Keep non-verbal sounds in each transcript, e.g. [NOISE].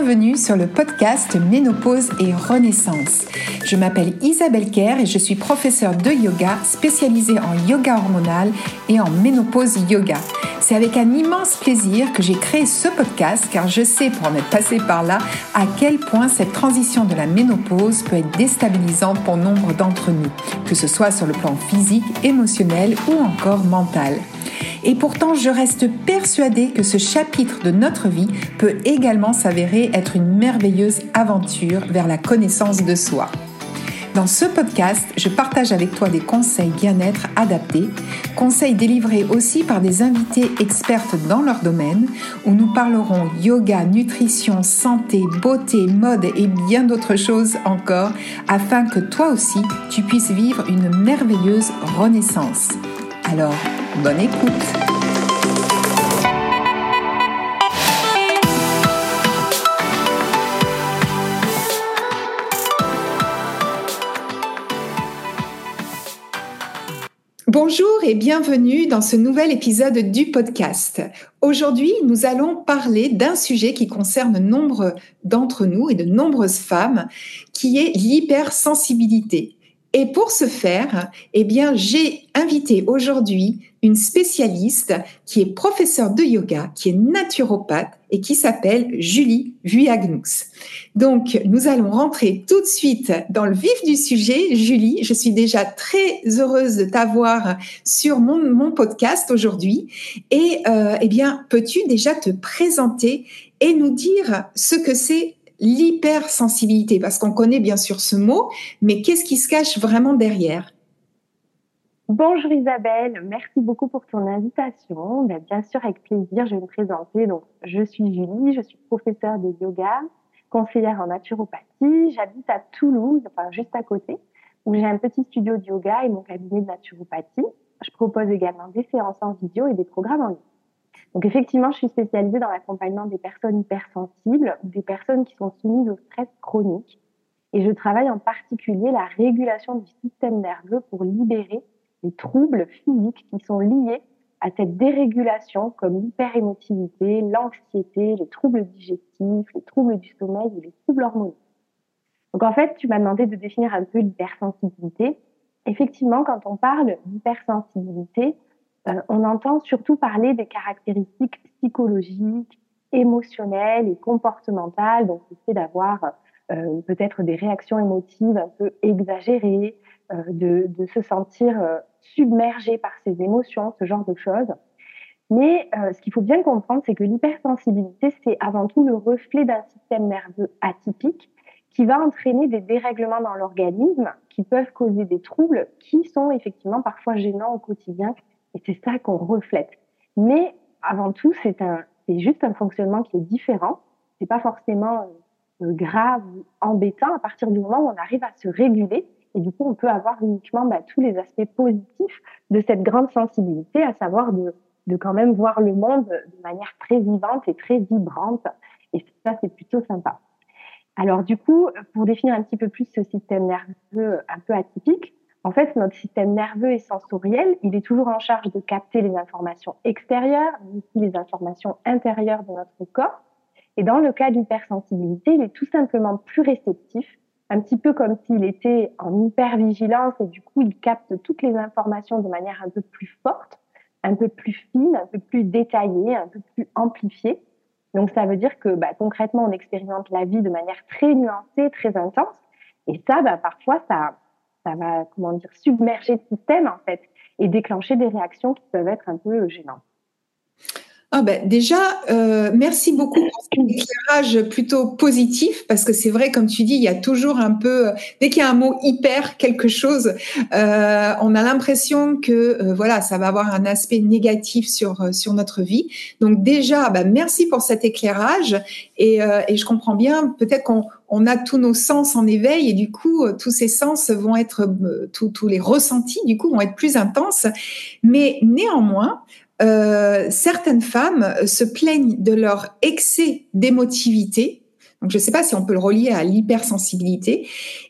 bienvenue sur le podcast Ménopause et Renaissance. Je m'appelle Isabelle Kerr et je suis professeure de yoga spécialisée en yoga hormonal et en ménopause yoga. C'est avec un immense plaisir que j'ai créé ce podcast car je sais pour en être passé par là à quel point cette transition de la ménopause peut être déstabilisante pour nombre d'entre nous, que ce soit sur le plan physique, émotionnel ou encore mental. Et pourtant, je reste persuadée que ce chapitre de notre vie peut également s'avérer être une merveilleuse aventure vers la connaissance de soi. Dans ce podcast, je partage avec toi des conseils bien-être adaptés, conseils délivrés aussi par des invités expertes dans leur domaine, où nous parlerons yoga, nutrition, santé, beauté, mode et bien d'autres choses encore, afin que toi aussi, tu puisses vivre une merveilleuse renaissance. Alors, bonne écoute Bonjour et bienvenue dans ce nouvel épisode du podcast. Aujourd'hui, nous allons parler d'un sujet qui concerne nombre d'entre nous et de nombreuses femmes, qui est l'hypersensibilité. Et pour ce faire, eh j'ai invité aujourd'hui une spécialiste qui est professeure de yoga, qui est naturopathe et qui s'appelle Julie Vuyagnous. Donc, nous allons rentrer tout de suite dans le vif du sujet. Julie, je suis déjà très heureuse de t'avoir sur mon, mon podcast aujourd'hui. Et euh, eh bien, peux-tu déjà te présenter et nous dire ce que c'est l'hypersensibilité? Parce qu'on connaît bien sûr ce mot, mais qu'est-ce qui se cache vraiment derrière? Bonjour Isabelle, merci beaucoup pour ton invitation. Ben, bien sûr, avec plaisir, je vais me présenter. Donc, je suis Julie, je suis professeure de yoga, conseillère en naturopathie. J'habite à Toulouse, enfin juste à côté, où j'ai un petit studio de yoga et mon cabinet de naturopathie. Je propose également des séances en vidéo et des programmes en ligne. Donc effectivement, je suis spécialisée dans l'accompagnement des personnes hypersensibles des personnes qui sont soumises au stress chronique. Et je travaille en particulier la régulation du système nerveux pour libérer les troubles physiques qui sont liés à cette dérégulation comme l'hyperémotivité, l'anxiété, les troubles digestifs, les troubles du sommeil et les troubles hormonaux. Donc en fait, tu m'as demandé de définir un peu l'hypersensibilité. Effectivement, quand on parle d'hypersensibilité, euh, on entend surtout parler des caractéristiques psychologiques, émotionnelles et comportementales, donc fait d'avoir euh, peut-être des réactions émotives un peu exagérées, de, de, se sentir euh, submergé par ses émotions, ce genre de choses. Mais euh, ce qu'il faut bien comprendre, c'est que l'hypersensibilité, c'est avant tout le reflet d'un système nerveux atypique qui va entraîner des dérèglements dans l'organisme, qui peuvent causer des troubles, qui sont effectivement parfois gênants au quotidien, et c'est ça qu'on reflète. Mais avant tout, c'est juste un fonctionnement qui est différent. C'est pas forcément grave ou embêtant à partir du moment où on arrive à se réguler et du coup, on peut avoir uniquement bah, tous les aspects positifs de cette grande sensibilité, à savoir de, quand même voir le monde de manière très vivante et très vibrante. Et ça, c'est plutôt sympa. Alors du coup, pour définir un petit peu plus ce système nerveux un peu atypique, en fait, notre système nerveux et sensoriel, il est toujours en charge de capter les informations extérieures, mais aussi les informations intérieures de notre corps. Et dans le cas d'hypersensibilité, il est tout simplement plus réceptif un petit peu comme s'il était en hypervigilance et du coup, il capte toutes les informations de manière un peu plus forte, un peu plus fine, un peu plus détaillée, un peu plus amplifiée. Donc, ça veut dire que bah, concrètement, on expérimente la vie de manière très nuancée, très intense. Et ça, bah, parfois, ça, ça va, comment dire, submerger le système, en fait, et déclencher des réactions qui peuvent être un peu gênantes. Ah ben déjà, euh, merci beaucoup pour cet éclairage plutôt positif, parce que c'est vrai, comme tu dis, il y a toujours un peu, dès qu'il y a un mot hyper quelque chose, euh, on a l'impression que euh, voilà, ça va avoir un aspect négatif sur euh, sur notre vie. Donc déjà, ben, merci pour cet éclairage, et, euh, et je comprends bien, peut-être qu'on on a tous nos sens en éveil et du coup tous ces sens vont être tous, tous les ressentis du coup vont être plus intenses mais néanmoins euh, certaines femmes se plaignent de leur excès d'émotivité. Donc, je ne sais pas si on peut le relier à l'hypersensibilité.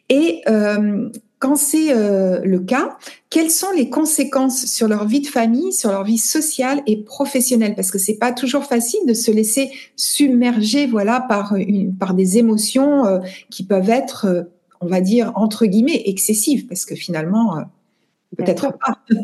Et euh, quand c'est euh, le cas, quelles sont les conséquences sur leur vie de famille, sur leur vie sociale et professionnelle? Parce que c'est pas toujours facile de se laisser submerger, voilà, par une, par des émotions euh, qui peuvent être, euh, on va dire entre guillemets, excessives, parce que finalement, peut-être pas. [LAUGHS]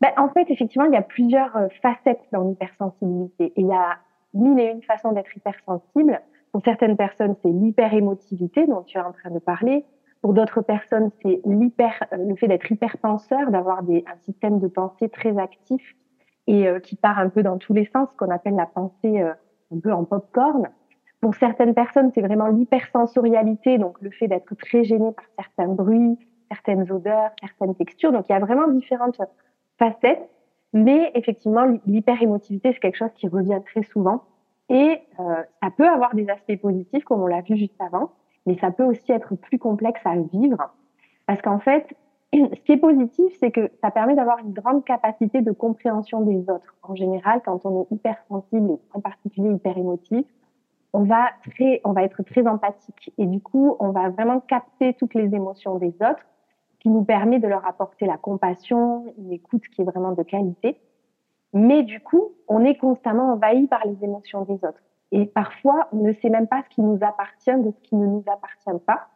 Ben, en fait, effectivement, il y a plusieurs facettes dans l'hypersensibilité. Et il y a mille et une façons d'être hypersensible. Pour certaines personnes, c'est l'hyperémotivité dont tu es en train de parler. Pour d'autres personnes, c'est l'hyper, euh, le fait d'être hyper penseur, d'avoir un système de pensée très actif et euh, qui part un peu dans tous les sens, qu'on appelle la pensée euh, un peu en pop-corn. Pour certaines personnes, c'est vraiment l'hypersensorialité, donc le fait d'être très gêné par certains bruits, certaines odeurs, certaines textures. Donc il y a vraiment différentes facettes, mais effectivement, l'hyperémotivité, c'est quelque chose qui revient très souvent. Et ça peut avoir des aspects positifs, comme on l'a vu juste avant mais ça peut aussi être plus complexe à vivre. Parce qu'en fait, [CLEARS THROAT] ce qui est positif, c'est que ça permet d'avoir une grande capacité de compréhension des autres. En général, quand on est hypersensible et en particulier hyper émotif, on va très, on va être très empathique. Et du coup, on va vraiment capter toutes les émotions des autres, qui nous permet de leur apporter la compassion, une écoute qui est vraiment de qualité. Mais du coup, on est constamment envahi par les émotions des autres. Et parfois, on ne sait même pas ce qui nous appartient de ce qui ne nous appartient pas.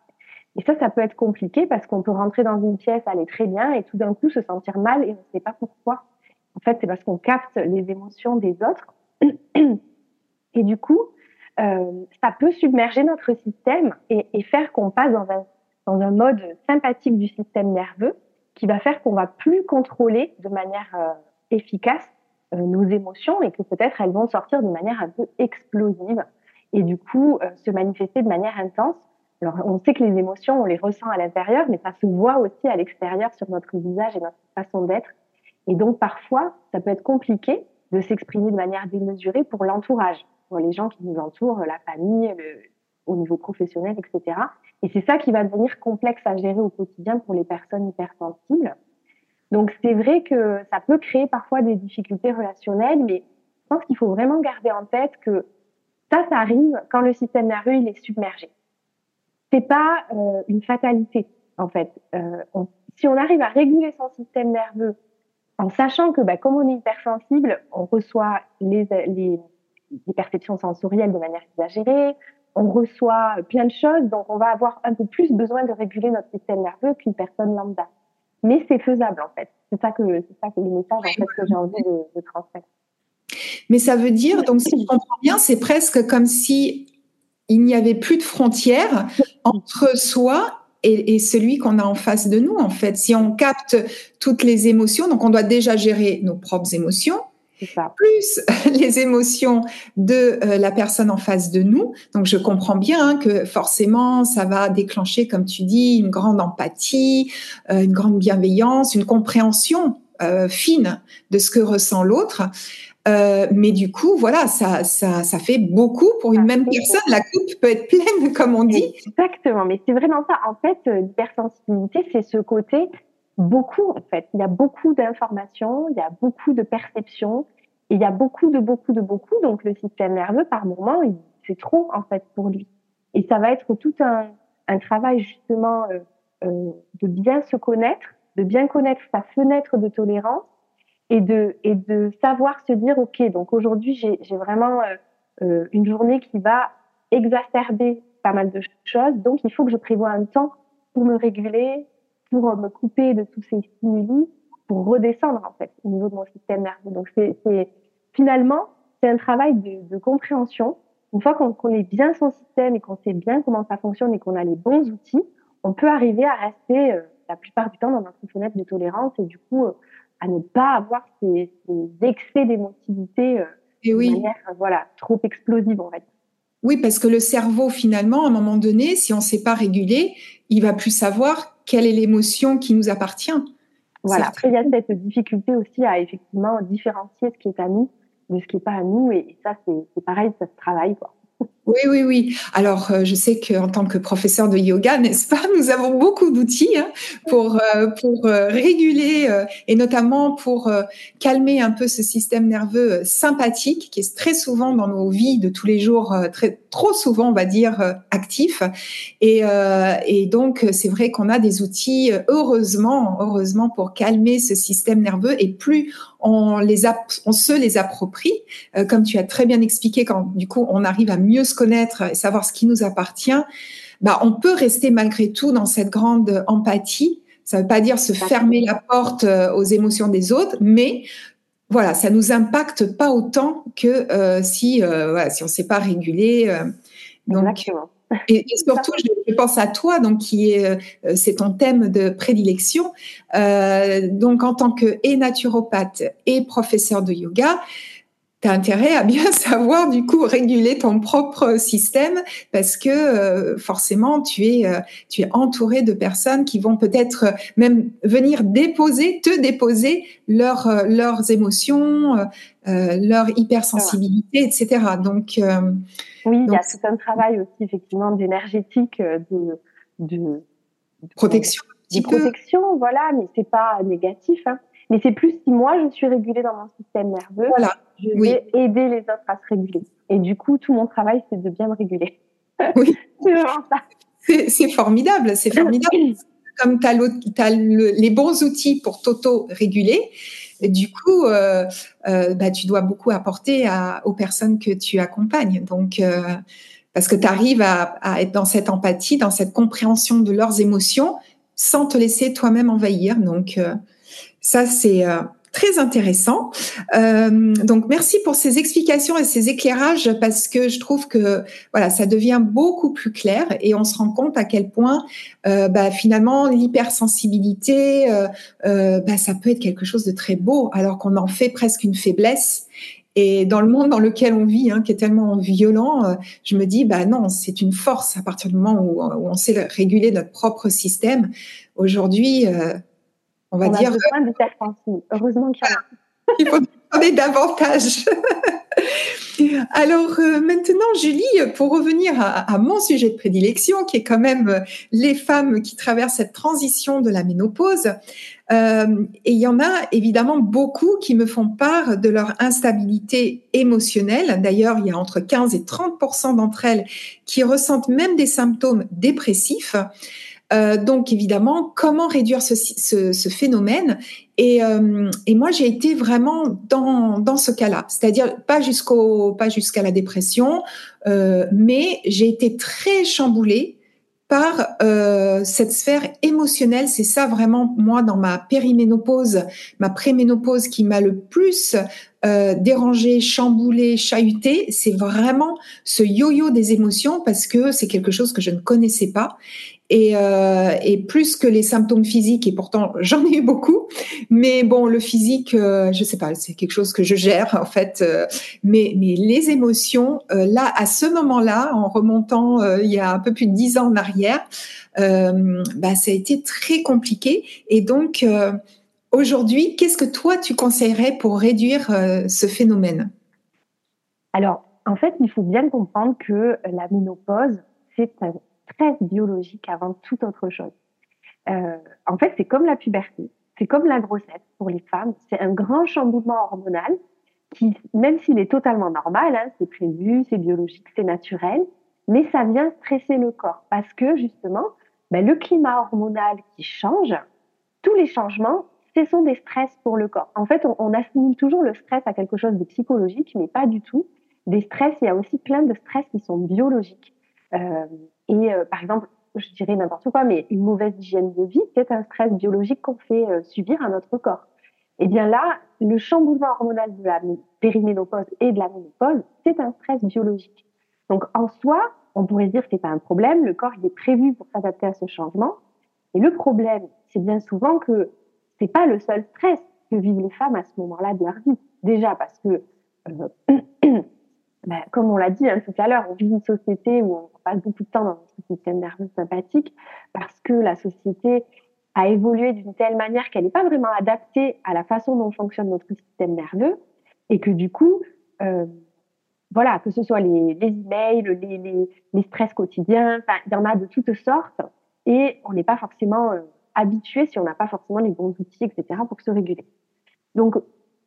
Et ça, ça peut être compliqué parce qu'on peut rentrer dans une pièce, aller très bien et tout d'un coup se sentir mal et on ne sait pas pourquoi. En fait, c'est parce qu'on capte les émotions des autres. Et du coup, euh, ça peut submerger notre système et, et faire qu'on passe dans un, dans un mode sympathique du système nerveux qui va faire qu'on va plus contrôler de manière euh, efficace euh, nos émotions et que peut-être elles vont sortir de manière un peu explosive et du coup euh, se manifester de manière intense. Alors on sait que les émotions, on les ressent à l'intérieur, mais ça se voit aussi à l'extérieur sur notre visage et notre façon d'être. Et donc parfois, ça peut être compliqué de s'exprimer de manière démesurée pour l'entourage, pour les gens qui nous entourent, la famille, le, au niveau professionnel, etc. Et c'est ça qui va devenir complexe à gérer au quotidien pour les personnes hypersensibles. Donc c'est vrai que ça peut créer parfois des difficultés relationnelles, mais je pense qu'il faut vraiment garder en tête que ça, ça arrive quand le système nerveux il est submergé. C'est pas euh, une fatalité en fait. Euh, si on arrive à réguler son système nerveux en sachant que, bah, comme on est hypersensible, on reçoit les, les, les perceptions sensorielles de manière exagérée, on reçoit plein de choses, donc on va avoir un peu plus besoin de réguler notre système nerveux qu'une personne lambda mais c'est faisable en fait. C'est ça que c'est ça que le message en fait que j'ai envie de, transmettre. Mais ça veut dire donc si je comprends bien, c'est presque comme si il n'y avait plus de frontières entre soi et, et celui qu'on a en face de nous en fait. Si on capte toutes les émotions, donc on doit déjà gérer nos propres émotions, plus [LAUGHS] les émotions de euh, la personne en face de nous. Donc je comprends bien hein, que forcément ça va déclencher, comme tu dis, une grande empathie, euh, une grande bienveillance, une compréhension euh, fine de ce que ressent l'autre. mais du coup, voilà, ça, ça, ça fait beaucoup pour une même personne. La coupe peut être pleine, [LAUGHS] comme on dit. Exactement, mais c'est vraiment ça. En fait, l'hypersensibilité, c'est ce côté beaucoup en fait. Il y a beaucoup d'informations, il y a beaucoup de perceptions, il y a beaucoup de beaucoup de beaucoup. Donc le système nerveux, par moment, c'est trop en fait pour lui. Et ça va être tout un, travail justement euh, euh, de bien se connaître, de bien connaître sa fenêtre de tolérance et de et savoir se dire ok donc aujourd'hui j'ai vraiment euh une journée qui va exacerber pas mal de choses donc il faut que je prévoie un temps pour me réguler pour me couper de tous ces stimuli, pour redescendre en fait au niveau de mon système nerveux. Donc c'est finalement c'est un travail de, de, compréhension. Une fois qu'on connaît bien son système et qu'on sait bien comment ça fonctionne et qu'on a les bons outils, on peut arriver à rester euh, la plupart du temps dans notre fenêtre de tolérance et du coup euh, à ne pas avoir ces, ces excès d'émotivité euh, de oui. manière voilà trop explosive en fait. Oui, parce que le cerveau, finalement, à un moment donné, si on ne sait pas réguler, il va plus savoir quelle est l'émotion qui nous appartient. Voilà. Après, il y a cette difficulté aussi à effectivement différencier ce qui est à nous de ce qui n'est pas à nous. Et ça, c'est pareil, ça se travaille. Quoi. [LAUGHS] Oui, oui, oui. Alors, euh, je sais qu'en tant que professeur de yoga, n'est-ce pas, [LAUGHS] nous avons beaucoup d'outils hein, pour, euh, pour euh, réguler et notamment pour calmer un peu ce système nerveux sympathique qui est très souvent dans nos vies de tous les jours, très, trop souvent, on va dire, actif. Et, et donc, c'est vrai qu'on a des outils, heureusement, heureusement, pour calmer ce système nerveux. Et plus on, les on se les approprie, comme tu as très bien expliqué, quand du coup, on arrive à mieux se connaître et savoir ce qui nous appartient, bah, on peut rester malgré tout dans cette grande empathie. Ça ne veut pas dire se fermer la porte euh, aux émotions des autres, mais voilà, ça nous impacte pas autant que euh, si, euh, si on ne sait pas réguler. donc, et, surtout, je, pense à toi, donc qui est, c'est ton thème de prédilection. donc, en tant que et naturopathe et professeur de yoga, tu as intérêt à bien [LAUGHS] savoir du coup réguler ton propre système parce que euh, forcément tu es euh, tu es entouré de personnes qui vont peut-être même venir déposer te déposer leurs euh, leurs émotions leur hypersensibilité etc donc oui il y a tout un travail aussi effectivement d'énergétique de, de, protection de, protection voilà mais c'est pas négatif hein. Mais c'est plus si moi je suis régulée dans mon système nerveux voilà je vais aider les autres à se réguler. Et du coup, tout mon travail, c'est de bien me réguler. Oui. [LAUGHS] c'est vraiment ça. C'est formidable, c'est formidable. [CLEARS THROAT] Comme tu as, les bons outils pour t'auto-réguler, du coup, euh, euh, bah, tu dois beaucoup apporter aux personnes que tu accompagnes. Donc, euh, parce que tu arrives à, être dans cette empathie, dans cette compréhension de leurs émotions, sans te laisser toi-même envahir. Donc, ça, c'est très intéressant. Euh, donc merci pour ces explications et ces éclairages parce que je trouve que voilà ça devient beaucoup plus clair et on se rend compte à quel point euh, bah, finalement l'hypersensibilité euh, euh, bah, ça peut être quelque chose de très beau alors qu'on en fait presque une faiblesse. Et dans le monde dans lequel on vit, hein, qui est tellement violent, euh, je me dis, bah non, c'est une force à partir du moment où, où on sait réguler notre propre système. Aujourd'hui, euh, on va dire. A besoin de Heureusement qu'il y en a. Il faut donner davantage. [LAUGHS] Alors euh, maintenant, Julie, pour revenir à, mon sujet de prédilection, qui est quand même les femmes qui traversent cette transition de la ménopause, euh, et il y en a évidemment beaucoup qui me font part de leur instabilité émotionnelle. D'ailleurs, il y a entre 15 et 30% d'entre elles qui ressentent même des symptômes dépressifs. Euh, donc évidemment, comment réduire ce, phénomène et, euh, et, moi, j'ai été vraiment dans, ce cas-là, c'est-à-dire pas jusqu'au pas jusqu'à la dépression, euh, mais j'ai été très chamboulée par cette sphère émotionnelle. C'est ça vraiment moi dans ma périménopause, ma préménopause qui m'a le plus euh, dérangé, chamboulé, chahuté. C'est vraiment ce yo-yo des émotions parce que c'est quelque chose que je ne connaissais pas et, euh, et, plus que les symptômes physiques, et pourtant [LAUGHS] j'en ai eu beaucoup, mais bon, le physique, euh, je sais pas, c'est quelque chose que je gère en fait, euh, mais, mais les émotions, euh, là, à ce moment-là, en remontant euh, il y a un peu plus de dix ans en arrière, bah, ça a été très compliqué, et donc aujourd'hui, qu'est-ce que toi tu conseillerais pour réduire ce phénomène? Alors, en fait, il faut bien comprendre que la ménopause, c'est biologique avant toute autre chose. Euh, en fait, c'est comme la puberté, c'est comme la grossesse pour les femmes. C'est un grand chamboulement hormonal qui, même s'il est totalement normal, hein, c'est prévu, c'est biologique, c'est naturel, mais ça vient stresser le corps parce que justement, ben, le climat hormonal qui change, tous les changements, ce sont des stress pour le corps. En fait, on, on assimile toujours le stress à quelque chose de psychologique, mais pas du tout. Des stress, il y a aussi plein de stress qui sont biologiques. Euh, et euh, par exemple, je dirais n'importe quoi, mais une mauvaise hygiène de vie, c'est un stress biologique qu'on fait euh, subir à notre corps. Et eh bien là, le chamboulement hormonal de la périménopause et de la ménopause, c'est un stress biologique. Donc en soi, on pourrait dire que c'est pas un problème, le corps il est prévu pour s'adapter à ce changement. Et le problème, c'est bien souvent que c'est pas le seul stress que vivent les femmes à ce moment-là de leur vie. Déjà parce que euh, [CLEARS THROAT] bah, comme on l'a dit hein, tout à l'heure, on vit une société où on passe beaucoup de temps dans notre système nerveux sympathique parce que la société a évolué d'une telle manière qu'elle n'est pas vraiment adaptée à la façon dont fonctionne notre système nerveux et que du coup, euh, voilà, que ce soit les, les emails, les, les, les stress quotidiens, il y en a de toutes sortes et on n'est pas forcément euh, habitué si on n'a pas forcément les bons outils, etc., pour se réguler. Donc,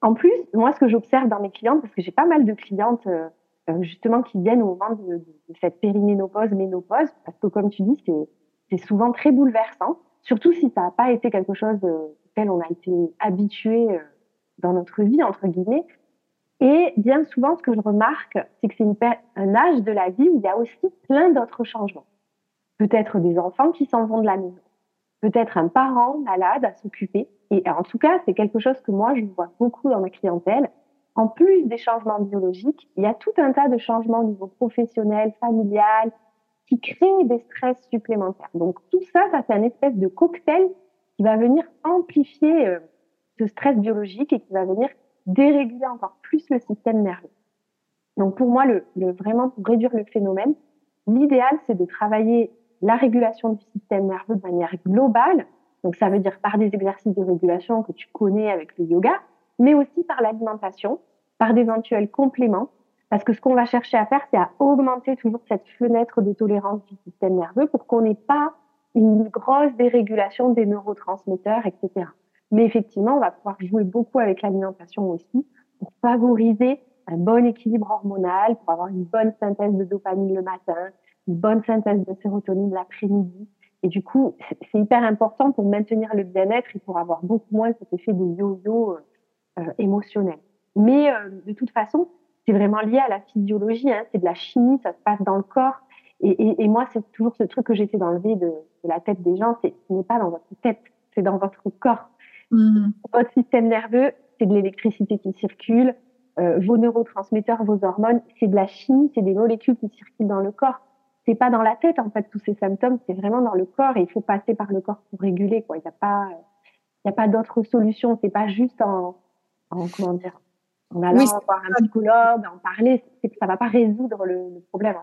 en plus, moi, ce que j'observe dans mes clientes, parce que j'ai pas mal de clientes euh, justement qui viennent au moment de, de, cette périménopause, ménopause, parce que comme tu dis, c'est souvent très bouleversant, surtout si ça n'a pas été quelque chose auquel on a été habitué dans notre vie, entre guillemets. Et bien souvent, ce que je remarque, c'est que c'est un âge de la vie où il y a aussi plein d'autres changements. Peut-être des enfants qui s'en vont de la maison, peut-être un parent malade à s'occuper. Et en tout cas, c'est quelque chose que moi, je vois beaucoup dans ma clientèle. En plus des changements biologiques, il y a tout un tas de changements au niveau professionnel, familial, qui créent des stress supplémentaires. Donc tout ça, ça fait un espèce de cocktail qui va venir amplifier euh, ce stress biologique et qui va venir déréguler encore plus le système nerveux. Donc pour moi, le, le vraiment pour réduire le phénomène, l'idéal c'est de travailler la régulation du système nerveux de manière globale. Donc ça veut dire par des exercices de régulation que tu connais avec le yoga, mais aussi par l'alimentation, par d'éventuels compléments. Parce que ce qu'on va chercher à faire, c'est à augmenter toujours cette fenêtre de tolérance du système nerveux pour qu'on n'ait pas une grosse dérégulation des neurotransmetteurs, etc. Mais effectivement, on va pouvoir jouer beaucoup avec l'alimentation aussi pour favoriser un bon équilibre hormonal, pour avoir une bonne synthèse de dopamine le matin, une bonne synthèse de sérotonine l'après-midi. Et du coup, c'est hyper important pour maintenir le bien-être et pour avoir beaucoup moins cet effet de yo-yo euh, euh émotionnel. Mais euh, de toute façon, c'est vraiment lié à la physiologie, hein, c'est de la chimie, ça se passe dans le corps. Et, et, et moi, c'est toujours ce truc que j'essaie d'enlever de, de la tête des gens, c'est ce n'est pas dans votre tête, c'est dans votre corps. Mmh. Votre système nerveux, c'est de l'électricité qui circule. Euh, vos neurotransmetteurs, vos hormones, c'est de la chimie, c'est des molécules qui circulent dans le corps. C'est pas dans la tête en fait tous ces symptômes, c'est vraiment dans le corps et il faut passer par le corps pour réguler quoi. Il n'y a pas, il y a pas d'autre solution. C'est pas juste en, en, comment dire, en allant voir un psychologue, en parler. Ça va pas résoudre le, le problème.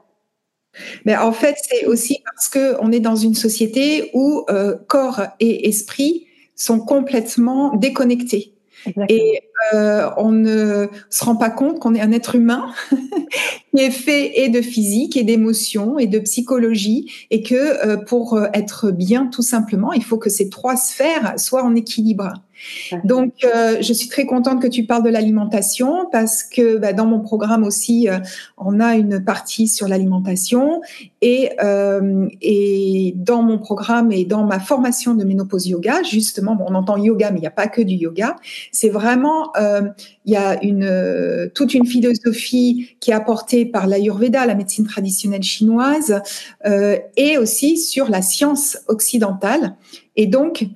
Mais en fait, c'est aussi parce que on est dans une société où euh, corps et esprit sont complètement déconnectés. Et euh, on ne se rend pas compte qu'on est un être humain [LAUGHS] qui est fait et de physique et d'émotion et de psychologie et que euh, pour être bien tout simplement, il faut que ces trois sphères soient en équilibre. Donc, euh, je suis très contente que tu parles de l'alimentation parce que bah, dans mon programme aussi, euh, on a une partie sur l'alimentation et, euh, et dans mon programme et dans ma formation de ménopause yoga, justement, bon, on entend yoga, mais il n'y a pas que du yoga. C'est vraiment, il y a une toute une philosophie qui est apportée par l'Ayurveda, la médecine traditionnelle chinoise, et aussi sur la science occidentale. Et donc,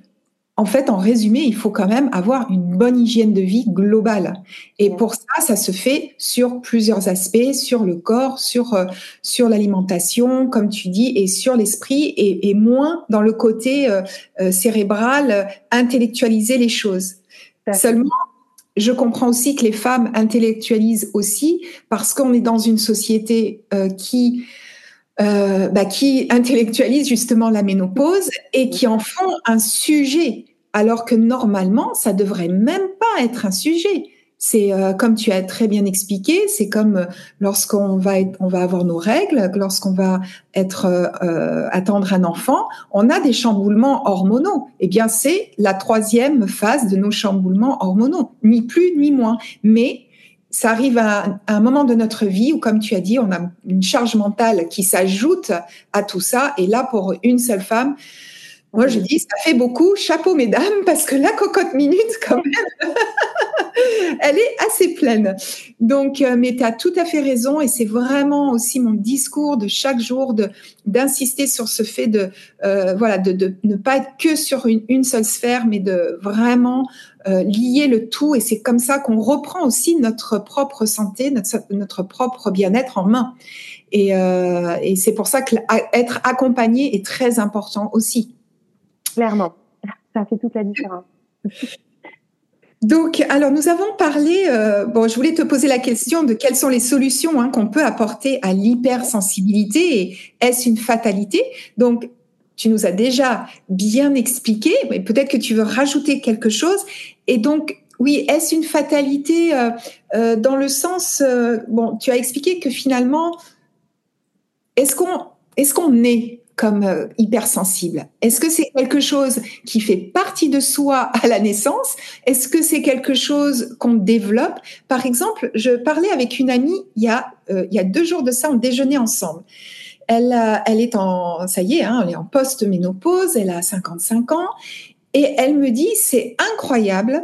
en fait, en résumé, il faut quand même avoir une bonne hygiène de vie globale. Et pour ça, ça se fait sur plusieurs aspects, sur le corps, sur euh, sur l'alimentation, comme tu dis, et sur l'esprit, et, et, moins dans le côté euh, euh cérébral, intellectualiser les choses. Seulement, je comprends aussi que les femmes intellectualisent aussi parce qu'on est dans une société euh, qui euh, bah, qui intellectualisent justement la ménopause et qui en font un sujet, alors que normalement, ça devrait même pas être un sujet. C'est euh, comme tu as très bien expliqué, c'est comme euh, lorsqu'on va être, on va avoir nos règles, lorsqu'on va être euh, attendre un enfant, on a des chamboulements hormonaux. Eh bien, c'est la troisième phase de nos chamboulements hormonaux, ni plus ni moins. Mais ça arrive à, un moment de notre vie où, comme tu as dit, on a une charge mentale qui s'ajoute à tout ça. Et là, pour une seule femme, moi, je dis, ça fait beaucoup. Chapeau, mesdames, parce que la cocotte minute, quand même, [LAUGHS] [LAUGHS] elle est assez pleine. Donc, euh, mais tu as tout à fait raison. Et c'est vraiment aussi mon discours de chaque jour de d'insister sur ce fait de, euh, voilà, de, de, ne pas être que sur une, une seule sphère, mais de vraiment euh, lier le tout et c'est comme ça qu'on reprend aussi notre propre santé, notre, notre propre bien-être en main. Et, euh, et c'est pour ça que être accompagné est très important aussi. Clairement, ça fait toute la différence. Donc, alors nous avons parlé. Euh, bon, je voulais te poser la question de quelles sont les solutions hein, qu'on peut apporter à l'hypersensibilité et est-ce une fatalité? Donc, tu nous as déjà bien expliqué, mais peut-être que tu veux rajouter quelque chose. Et donc, oui, est-ce une fatalité dans le sens, bon, tu as expliqué que finalement, est-ce qu'on est comme euh, hypersensible. Est-ce que c'est quelque chose qui fait partie de soi à la naissance? Est-ce que c'est quelque chose qu'on développe? Par exemple, je parlais avec une amie il y a, euh, il y a deux jours de ça, on déjeunait ensemble. Elle, elle est en, ça y est, hein, elle est en post-ménopause, elle a 55 ans, et elle me dit, c'est incroyable,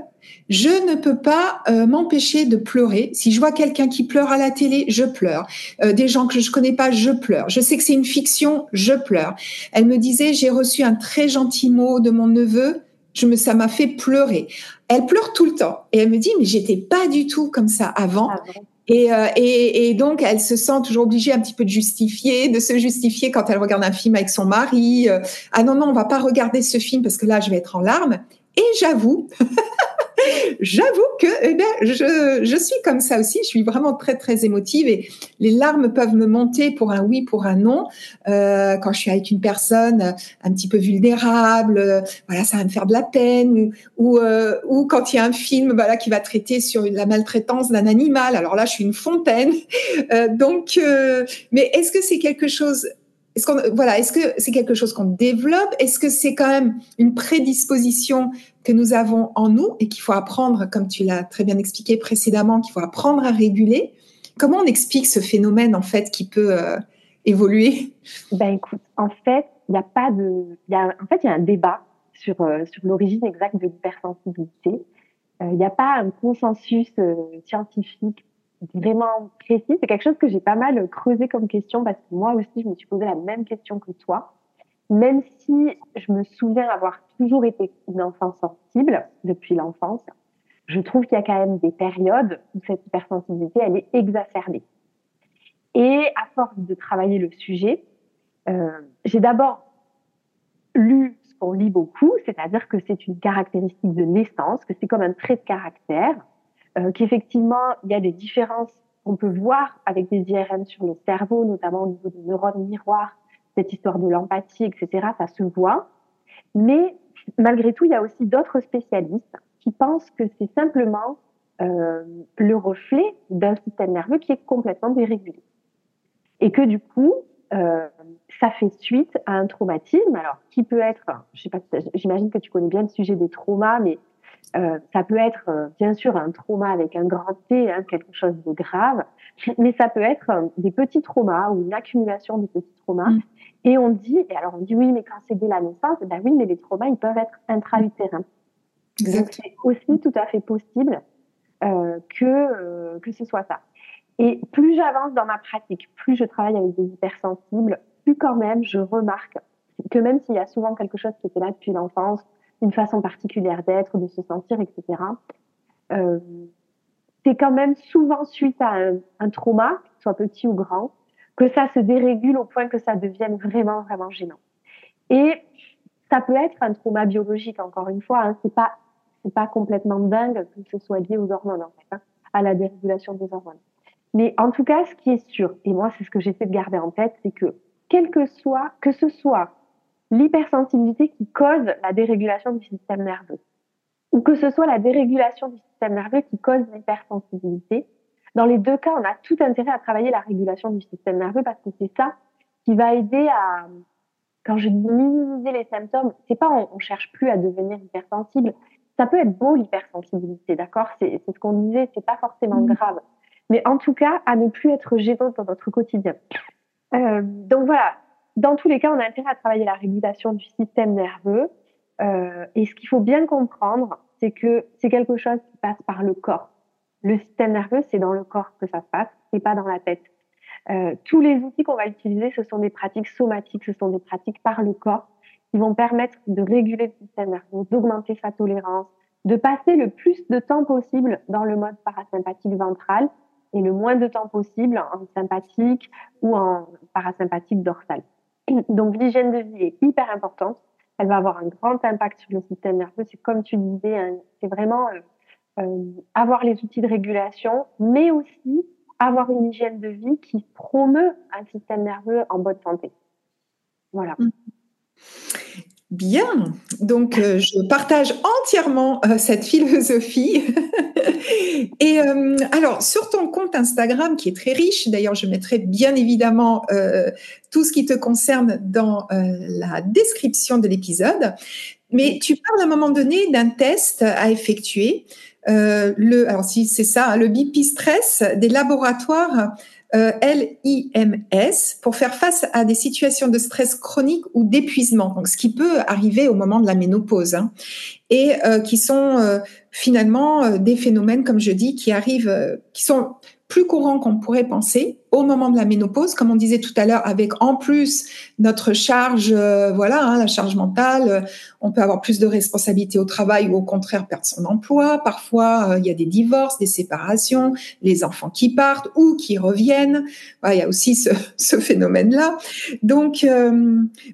je ne peux pas euh, m'empêcher de pleurer. Si je vois quelqu'un qui pleure à la télé, je pleure. Euh, des gens que je connais pas, je pleure. Je sais que c'est une fiction, je pleure. Elle me disait, j'ai reçu un très gentil mot de mon neveu, je me, ça m'a fait pleurer. Elle pleure tout le temps et elle me dit, mais j'étais pas du tout comme ça avant. Ah et, euh, et, et, donc, elle se sent toujours obligée un petit peu de justifier, de se justifier quand elle regarde un film avec son mari. ah non, non, on va pas regarder ce film parce que là, je vais être en larmes. Et j'avoue [LAUGHS] [LAUGHS] J'avoue que eh bien, je, je, suis comme ça aussi. Je suis vraiment très très émotive et les larmes peuvent me monter pour un oui, pour un non. Euh, quand je suis avec une personne un petit peu vulnérable, euh, voilà, ça va me faire de la peine. Ou, euh, ou, quand il y a un film voilà qui va traiter sur la maltraitance d'un animal. Alors là, je suis une fontaine. Euh, donc, euh, mais est-ce que c'est quelque chose est-ce qu'on voilà, est-ce que c'est quelque chose qu'on développe? Est-ce que c'est quand même une prédisposition que nous avons en nous et qu'il faut apprendre, comme tu l'as très bien expliqué précédemment, qu'il faut apprendre à réguler? Comment on explique ce phénomène en fait qui peut euh, évoluer? Ben écoute, en fait, il n'y a pas de, y a, en fait, il y a un débat sur euh, sur l'origine exacte de l'hypersensibilité. Euh, il n'y a pas un consensus scientifique vraiment précis. C'est quelque chose que j'ai pas mal creusé comme question parce que moi aussi, je me suis posé la même question que toi. Même si je me souviens avoir toujours été une enfant sensible depuis l'enfance, je trouve qu'il y a quand même des périodes où cette hypersensibilité, elle est exacerbée. Et à force de travailler le sujet, euh, j'ai d'abord lu ce qu'on lit beaucoup, c'est-à-dire que c'est une caractéristique de naissance, que c'est comme un trait de caractère, euh, qu'effectivement, il y a des différences qu'on peut voir avec des IRM sur le cerveau, notamment au niveau des neurones miroirs, cette histoire de l'empathie, etc., ça se voit. Mais malgré tout, il y a aussi d'autres spécialistes qui pensent que c'est simplement euh, le reflet d'un système nerveux qui est complètement dérégulé. Et que du coup, euh, ça fait suite à un traumatisme, alors qui peut être, j'imagine que tu connais bien le sujet des traumas, mais euh, ça peut être euh, bien sûr un trauma avec un grand T, hein, quelque chose de grave, mais ça peut être euh, des petits traumas ou une accumulation de petits traumas. Mm. Et on dit, et alors on dit oui, mais quand c'est dès la naissance, ben oui, mais les traumas, ils peuvent être intra-utérins. Donc c'est aussi tout à fait possible euh, que, que ce soit ça. Et plus j'avance dans ma pratique, plus je travaille avec des hypersensibles, plus quand même je remarque que même s'il y a souvent quelque chose qui était là depuis l'enfance, une façon particulière d'être, de se sentir, etc. Euh, c'est quand même souvent suite à un, trauma, soit petit ou grand, que ça se dérégule au point que ça devienne vraiment, vraiment gênant. Et ça peut être un trauma biologique, encore une fois, hein, c'est pas c'est pas complètement dingue que ce soit lié aux hormones, en fait, hein, à la dérégulation des hormones. Mais en tout cas, ce qui est sûr, et moi c'est ce que j'essaie de garder en tête, c'est que quel que soit, que ce soit l'hypersensibilité qui cause la dérégulation du système nerveux, ou que ce soit la dérégulation du système nerveux qui cause l'hypersensibilité. Dans les deux cas, on a tout intérêt à travailler la régulation du système nerveux parce que c'est ça qui va aider à, quand je dis minimiser les symptômes, c'est pas on, on, cherche plus à devenir hypersensible. Ça peut être beau l'hypersensibilité, d'accord? C'est ce qu'on disait, c'est pas forcément mmh. grave, mais en tout cas à ne plus être gênant dans notre quotidien. Euh, donc voilà, dans tous les cas, on a intérêt à travailler la régulation du système nerveux. Euh, et ce qu'il faut bien comprendre, c'est que c'est quelque chose qui passe par le corps. Le système nerveux, c'est dans le corps que ça se passe, c'est pas dans la tête. Euh, tous les outils qu'on va utiliser, ce sont des pratiques somatiques, ce sont des pratiques par le corps qui vont permettre de réguler le système nerveux, d'augmenter sa tolérance, de passer le plus de temps possible dans le mode parasympathique ventral et le moins de temps possible en sympathique ou en parasympathique dorsal. [CLEARS THROAT] Donc l'hygiène de vie est hyper importante. Elle va avoir un grand impact sur le système nerveux. C'est comme tu disais, hein, c'est vraiment euh, euh, avoir les outils de régulation, mais aussi avoir une hygiène de vie qui promeut un système nerveux en bonne santé. Voilà. Mmh. Bien, donc euh, je partage entièrement euh, cette philosophie. [LAUGHS] Et euh, alors, sur ton compte Instagram, qui est très riche, d'ailleurs, je mettrai bien évidemment tout ce qui te concerne dans la description de l'épisode. Mais tu parles à un moment donné d'un test à effectuer. le, alors si c'est ça, hein, le BP stress des laboratoires euh, LIMS pour faire face à des situations de stress chronique ou d'épuisement, donc ce qui peut arriver au moment de la ménopause, hein, et euh, qui sont euh, finalement euh, des phénomènes, comme je dis, qui arrivent, qui sont plus courant qu'on pourrait penser au moment de la ménopause, comme on disait tout à l'heure, avec en plus notre charge, euh, voilà, hein, la charge mentale. Euh, on peut avoir plus de responsabilités au travail ou au contraire perdre son emploi. Parfois, euh, il y a des divorces, des séparations, les enfants qui partent ou qui reviennent. il y a aussi ce, [LAUGHS] ce phénomène-là. Donc,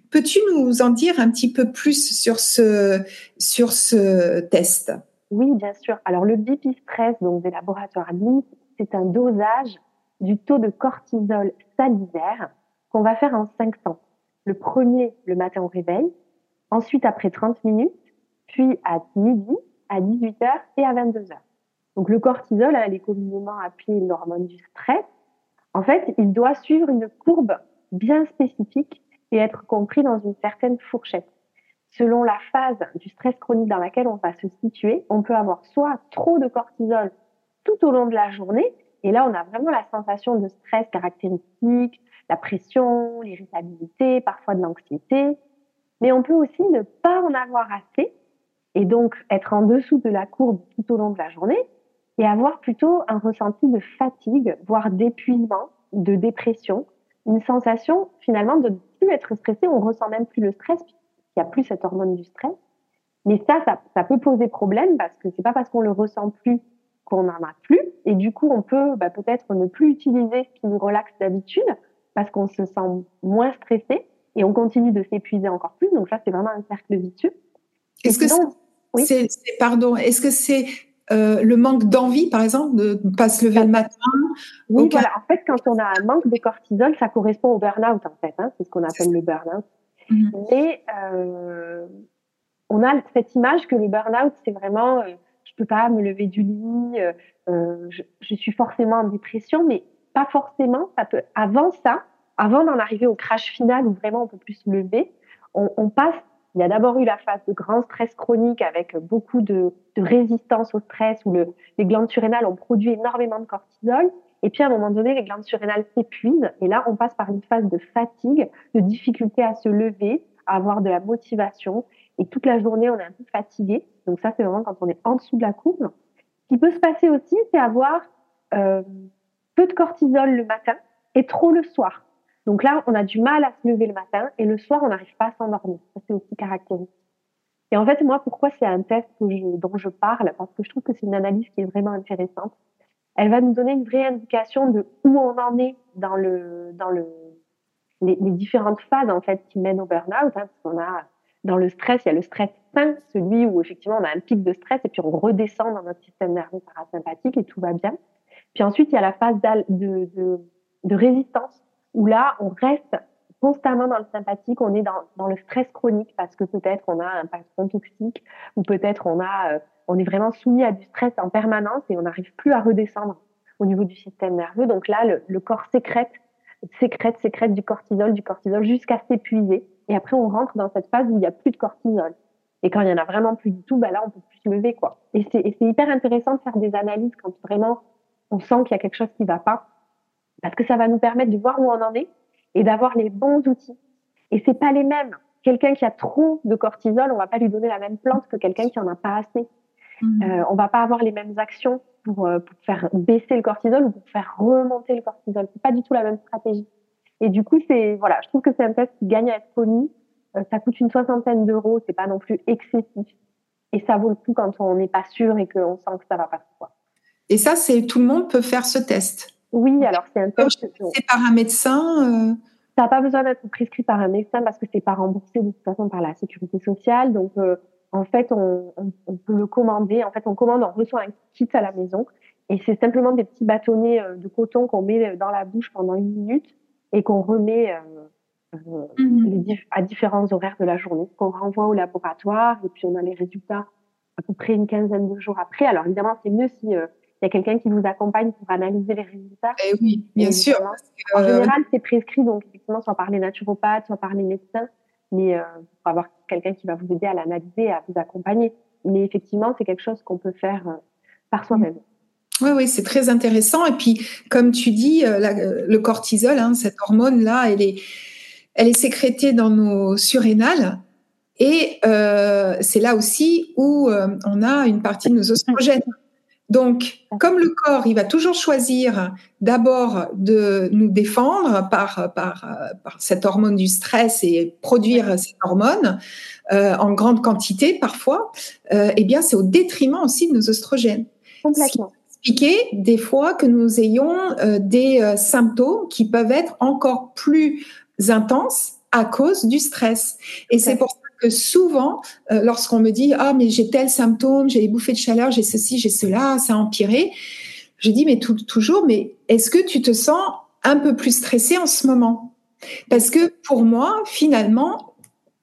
peux-tu nous en dire un petit peu plus sur ce sur ce test? Oui, bien sûr. Alors le BP stress, donc des laboratoires LIMS, c'est un dosage du taux de cortisol salivaire qu'on va faire en cinq temps. Le premier, le matin au réveil, ensuite après 30 minutes, puis à midi, à 18h et à 22h. Donc le cortisol, elle est communément appelée l'hormone du stress. En fait, il doit suivre une courbe bien spécifique et être compris dans une certaine fourchette. Selon la phase du stress chronique dans laquelle on va se situer, on peut avoir soit trop de cortisol tout au long de la journée. Et là, on a vraiment la sensation de stress caractéristique, la pression, l'irritabilité, parfois de l'anxiété. Mais on peut aussi ne pas en avoir assez et donc être en dessous de la courbe tout au long de la journée et avoir plutôt un ressenti de fatigue, voire d'épuisement, de dépression, une sensation finalement de ne plus être stressé. On ressent même plus le stress puisqu'il n'y a plus cette hormone du stress. Mais ça, ça, ça peut poser problème parce que c'est pas parce qu'on le ressent plus qu'on n'en a plus. Et du coup, on peut bah, peut-être ne plus utiliser ce qui nous relaxe d'habitude parce qu'on se sent moins stressé et on continue de s'épuiser encore plus. Donc ça, c'est vraiment un cercle vicieux. Est-ce que c'est, pardon, est-ce que c'est euh, le manque d'envie, par exemple, de ne pas se lever le matin Oui, voilà. En fait, quand on a un manque de cortisol, ça correspond au burn-out, en fait. Hein. C'est ce qu'on appelle le burn-out. Mhm. Mais euh, on a cette image que le burn-out, c'est vraiment euh, peux pas me lever du lit, euh, euh, je, je, suis forcément en dépression, mais pas forcément. Ça peut, avant ça, avant d'en arriver au crash final où vraiment on peut plus se lever, on, on passe. Il y a d'abord eu la phase de grand stress chronique avec beaucoup de, de résistance au stress où le, les glandes surrénales ont produit énormément de cortisol. Et puis à un moment donné, les glandes surrénales s'épuisent et là, on passe par une phase de fatigue, de difficulté à se lever, à avoir de la motivation. Et toute la journée, on est un peu fatigué. Donc ça, c'est vraiment quand on est en dessous de la courbe. Ce qui peut se passer aussi, c'est avoir euh, peu de cortisol le matin et trop le soir. Donc là, on a du mal à se lever le matin et le soir, on n'arrive pas à s'endormir. Ça, c'est aussi caractéristique. Et en fait, moi, pourquoi c'est un test dont je parle? Parce que je trouve que c'est une analyse qui est vraiment intéressante. Elle va nous donner une vraie indication de où on en est dans le dans le les, les différentes phases en fait qui mènent au burn-out. Hein, parce qu'on a dans le stress, il y a le stress sain, celui où effectivement on a un pic de stress et puis on redescend dans notre système nerveux parasympathique et tout va bien. Puis ensuite, il y a la phase de, de, de résistance où là, on reste constamment dans le sympathique, on est dans, dans le stress chronique parce que peut-être on a un patron toxique ou peut-être on a, euh, on est vraiment soumis à du stress en permanence et on n'arrive plus à redescendre au niveau du système nerveux. Donc là, le, le corps sécrète, sécrète, sécrète du cortisol, du cortisol jusqu'à s'épuiser. Et après, on rentre dans cette phase où il n'y a plus de cortisol. Et quand il y en a vraiment plus du tout, bah là, on peut plus se lever, quoi. Et c'est hyper intéressant de faire des analyses quand vraiment on sent qu'il y a quelque chose qui va pas, parce que ça va nous permettre de voir où on en est et d'avoir les bons outils. Et c'est pas les mêmes. Quelqu'un qui a trop de cortisol, on va pas lui donner la même plante que quelqu'un qui en a pas assez. Mmh. Euh, on va pas avoir les mêmes actions pour, euh, pour, faire baisser le cortisol ou pour faire remonter le cortisol. C'est pas du tout la même stratégie. Et du coup, c'est voilà, je trouve que c'est un test qui gagne à être connu. Euh, ça coûte une soixantaine d'euros, c'est pas non plus excessif. Et ça vaut le coup quand on n'est pas sûr et qu'on sent que ça va pas quoi. Et ça, c'est tout le monde peut faire ce test. Oui, alors c'est un test. C'est par un médecin. Euh... Ça n'a pas besoin d'être prescrit par un médecin parce que c'est pas remboursé de toute façon par la sécurité sociale. Donc euh, en fait, on, on, on, peut le commander. En fait, on commande, on reçoit un kit à la maison et c'est simplement des petits bâtonnets euh, de coton qu'on met dans la bouche pendant une minute et qu'on remet euh, mmh. à différents horaires de la journée qu'on renvoie au laboratoire et puis on a les résultats à peu près une quinzaine de jours après. Alors évidemment, c'est mieux si il y a quelqu'un qui vous accompagne pour analyser les résultats. Eh oui, bien sûr. En général, c'est prescrit, donc effectivement, soit par les naturopathes, soit par les médecins, mais euh, pour avoir quelqu'un qui va vous aider à l'analyser, à vous accompagner. Mais effectivement, c'est quelque chose qu'on peut faire euh, par soi-même. Oui, oui, c'est très intéressant. Et puis, comme tu dis, euh, euh, le cortisol, hein, cette hormone-là, elle est, elle est sécrétée dans nos surrénales. Et euh, c'est là aussi où on a une partie de nos oestrogènes. Donc, comme le corps, il va toujours choisir d'abord de nous défendre par, cette hormone du stress et produire cette hormone en grande quantité parfois, eh bien, c'est au détriment aussi de nos oestrogènes. Complètement. Expliquer des fois que nous ayons euh, des euh, symptômes qui peuvent être encore plus intenses à cause du stress. Et c'est pour ça que souvent, euh, lorsqu'on me dit ah mais j'ai tel symptôme, j'ai des bouffées de chaleur, j'ai ceci, j'ai cela, ça a empiré, je dis mais toujours, mais est-ce que tu te sens un peu plus stressé en ce moment? Parce que pour moi, finalement,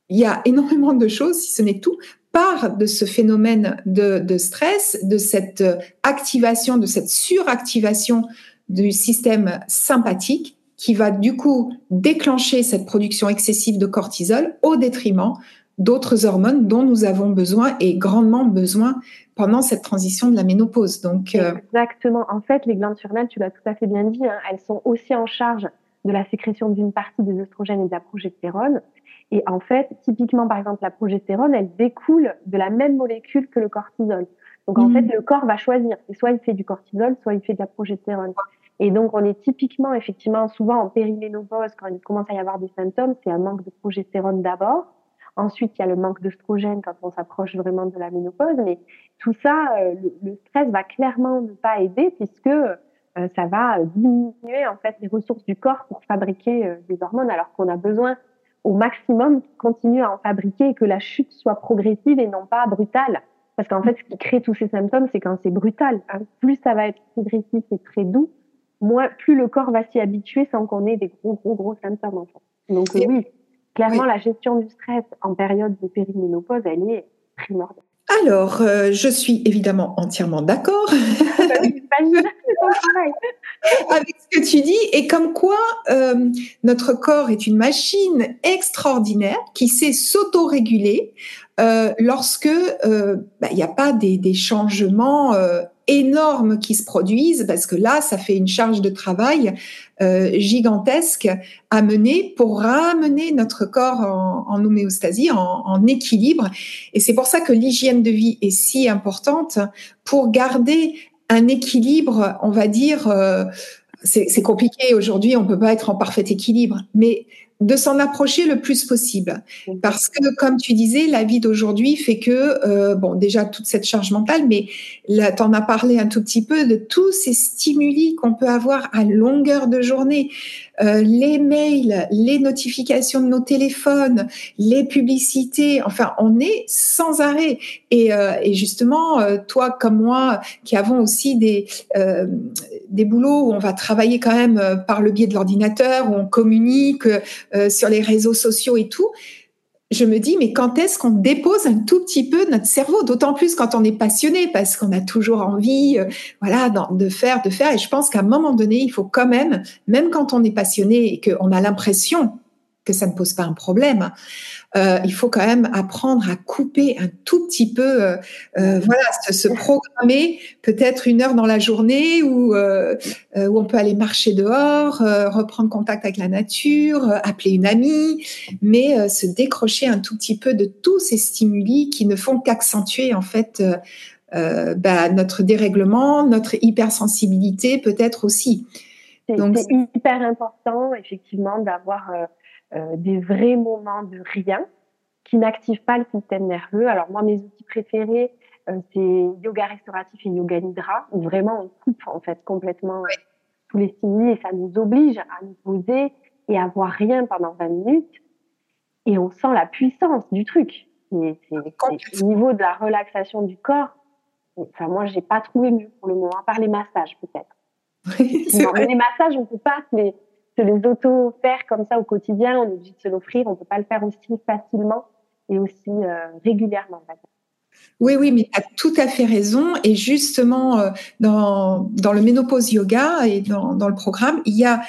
il y a énormément de choses, si ce n'est tout, part de ce phénomène de, stress, de cette activation, de cette suractivation du système sympathique qui va du coup déclencher cette production excessive de cortisol au détriment d'autres hormones dont nous avons besoin et grandement besoin pendant cette transition de la ménopause. Donc, euh, Exactement. En fait, les glandes surrénales, tu l'as tout à fait bien dit, hein, elles sont aussi en charge de la sécrétion d'une partie des oestrogènes et de la progestérone. Et en fait, typiquement, par exemple, la progestérone, elle découle de la même molécule que le cortisol. Donc, en mmh. fait, le corps va choisir. Et soit il fait du cortisol, soit il fait de la progestérone. Et donc, on est typiquement, effectivement, souvent en périménopause, quand il commence à y avoir des symptômes, c'est un manque de progestérone d'abord. Ensuite, il y a le manque d'œstrogène quand on s'approche vraiment de la ménopause. Mais tout ça, euh, le, stress va clairement ne pas aider puisque euh, ça va diminuer en fait les ressources du corps pour fabriquer euh, des hormones, alors qu'on a besoin au maximum qu'il continue à en fabriquer et que la chute soit progressive et non pas brutale. Parce qu'en fait, ce qui crée tous ces symptômes, c'est quand c'est brutal. Hein. Plus ça va être progressif et très doux, moins, plus le corps va s'y habituer sans qu'on ait des gros, gros, gros symptômes. En fait. Donc oui, clairement, la gestion du stress en période de périménopause, elle est primordiale. Alors, euh, je suis évidemment entièrement d'accord [LAUGHS] avec ce que tu dis et comme quoi euh, notre corps est une machine extraordinaire qui sait s'autoréguler euh, lorsque bah, il n'y a pas des, changements énormes qui se produisent parce que là, ça fait une charge de travail euh, gigantesque à mener pour ramener notre corps en, en homéostasie, en, équilibre. Et c'est pour ça que l'hygiène de vie est si importante pour garder un équilibre, on va dire. Euh, c'est compliqué aujourd'hui, on peut pas être en parfait équilibre, mais de s'en approcher le plus possible. Parce que, comme tu disais, la vie d'aujourd'hui fait que, euh, bon, déjà toute cette charge mentale, mais tu en as parlé un tout petit peu de tous ces stimuli qu'on peut avoir à longueur de journée. Euh, les mails, les notifications de nos téléphones, les publicités, enfin, on est sans arrêt. Et, euh, et justement, euh, toi comme moi, qui avons aussi des, euh, des boulots où on va travailler quand même euh, par le biais de l'ordinateur, où on communique sur les réseaux sociaux et tout, je me dis, mais quand est-ce qu'on dépose un tout petit peu notre cerveau? D'autant plus quand on est passionné, parce qu'on a toujours envie, euh, voilà, de faire, de faire. Et je pense qu'à un moment donné, il faut quand même, même quand on est passionné et qu'on a l'impression que ça ne pose pas un problème, euh, il faut quand même apprendre à couper un tout petit peu, euh, euh voilà, se, se, programmer peut-être une heure dans la journée où, euh, où on peut aller marcher dehors, reprendre contact avec la nature, appeler une amie, mais se décrocher un tout petit peu de tous ces stimuli qui ne font qu'accentuer en fait bah, notre dérèglement, notre hypersensibilité peut-être aussi. C'est hyper important effectivement d'avoir des vrais moments de rien qui n'activent pas le système nerveux. Alors moi, mes outils préférés, euh, c'est yoga restauratif et yoga nidra, où vraiment on coupe en fait complètement euh, tous les stimuli et ça nous oblige à nous poser et à voir rien pendant 20 minutes. Et on sent la puissance du truc. C'est au niveau de la relaxation du corps. Enfin, moi, j'ai pas trouvé mieux pour le moment, à part les massages peut-être. [LAUGHS] les massages, on peut pas les, se les auto-faire comme ça au quotidien, on est obligé de se l'offrir, on peut pas le faire aussi facilement et aussi euh, régulièrement. Oui, oui, mais tu as tout à fait raison. Et justement, euh, dans, dans le ménopause yoga et dans, dans le programme, il y a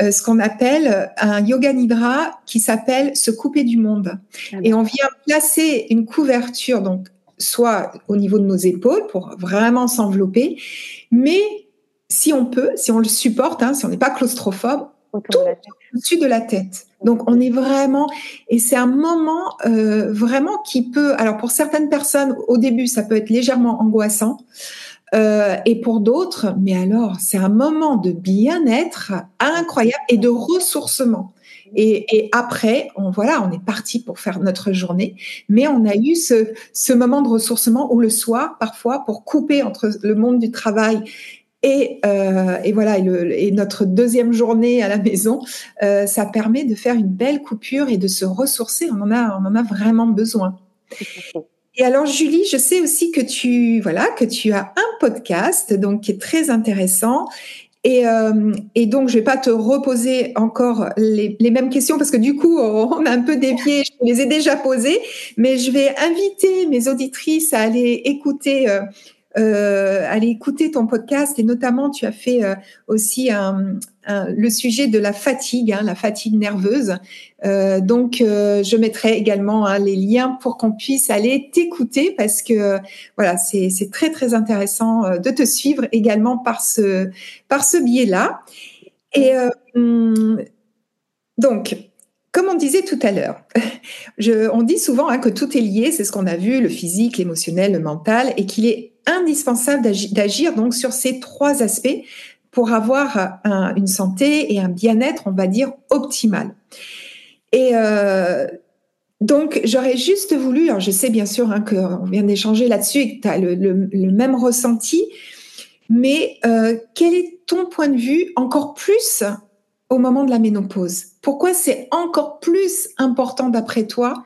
euh, ce qu'on appelle un yoga nidra qui s'appelle se couper du monde. Ah et on vient placer une couverture, donc soit au niveau de nos épaules pour vraiment s'envelopper, mais si on peut, si on le supporte, hein, si on n'est pas claustrophobe, tout au-dessus de la tête. Donc on est vraiment et c'est un moment euh, vraiment qui peut. Alors pour certaines personnes au début ça peut être légèrement angoissant euh, et pour d'autres, mais alors c'est un moment de bien-être incroyable et de ressourcement. Et, et, après, on voilà, on est parti pour faire notre journée, mais on a eu ce, ce moment de ressourcement où le soir, parfois, pour couper entre le monde du travail et, euh, et voilà, et, le, et, notre deuxième journée à la maison, euh, ça permet de faire une belle coupure et de se ressourcer. On en a, on en a vraiment besoin. Et alors Julie, je sais aussi que tu voilà que tu as un podcast donc qui est très intéressant. Et, euh, et donc je vais pas te reposer encore les, les, mêmes questions parce que du coup on a un peu dévié. Je les ai déjà posées, mais je vais inviter mes auditrices à aller écouter euh, euh, aller écouter ton podcast et notamment tu as fait euh, aussi un, le sujet de la fatigue, hein, la fatigue nerveuse. Euh, donc euh, je mettrai également hein, les liens pour qu'on puisse aller t'écouter parce que voilà c'est très très intéressant de te suivre également par ce par ce biais-là. Et hum, donc comme on disait tout à l'heure, [LAUGHS] on dit souvent hein, que tout est lié, c'est ce qu'on a vu, le physique, l'émotionnel, le mental, et qu'il est indispensable d'agir donc sur ces trois aspects pour avoir une santé et un bien-être, on va dire, optimal. Et euh, donc, j'aurais juste voulu, alors je sais bien sûr hein, qu'on vient d'échanger là-dessus et que tu as le, même ressenti, mais euh, quel est ton point de vue encore plus au moment de la ménopause Pourquoi c'est encore plus important d'après toi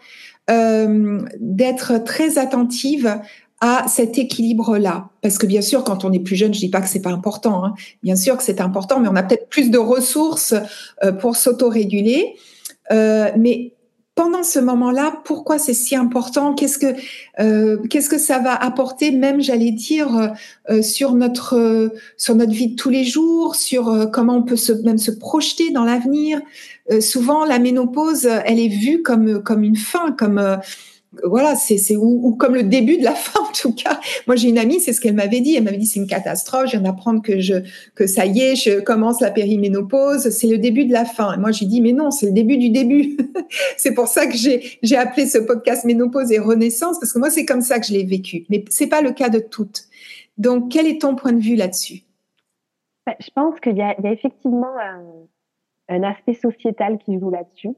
euh, d'être très attentive à cet équilibre-là? Parce que bien sûr, quand on est plus jeune, je dis pas que c'est pas important. Hein. Bien sûr que c'est important, mais on a peut-être plus de ressources euh, pour s'autoréguler. Euh, mais pendant ce moment-là, pourquoi c'est si important? Qu'est-ce que euh, qu'est-ce que ça va apporter, même j'allais dire euh, sur notre sur notre vie de tous les jours, sur comment on peut se, même se projeter dans l'avenir. souvent, la ménopause, elle est vue comme comme une fin, comme voilà, c'est ou, comme le début de la [LAUGHS] fin en tout cas. Moi, j'ai une amie, c'est ce qu'elle m'avait dit. Elle m'avait dit c'est une catastrophe. Je viens d'apprendre que je que ça y est, je commence la périménopause. C'est le début de la fin. Et moi, j'ai dit mais non, c'est le début du début. [LAUGHS] c'est pour ça que j'ai j'ai appelé ce podcast Ménopause et Renaissance parce que moi, c'est comme ça que je l'ai vécu. Mais c'est pas le cas de toutes. Donc, quel est ton point de vue là-dessus? Bah, Je pense qu'il y, y a, effectivement un, un aspect sociétal qui joue là-dessus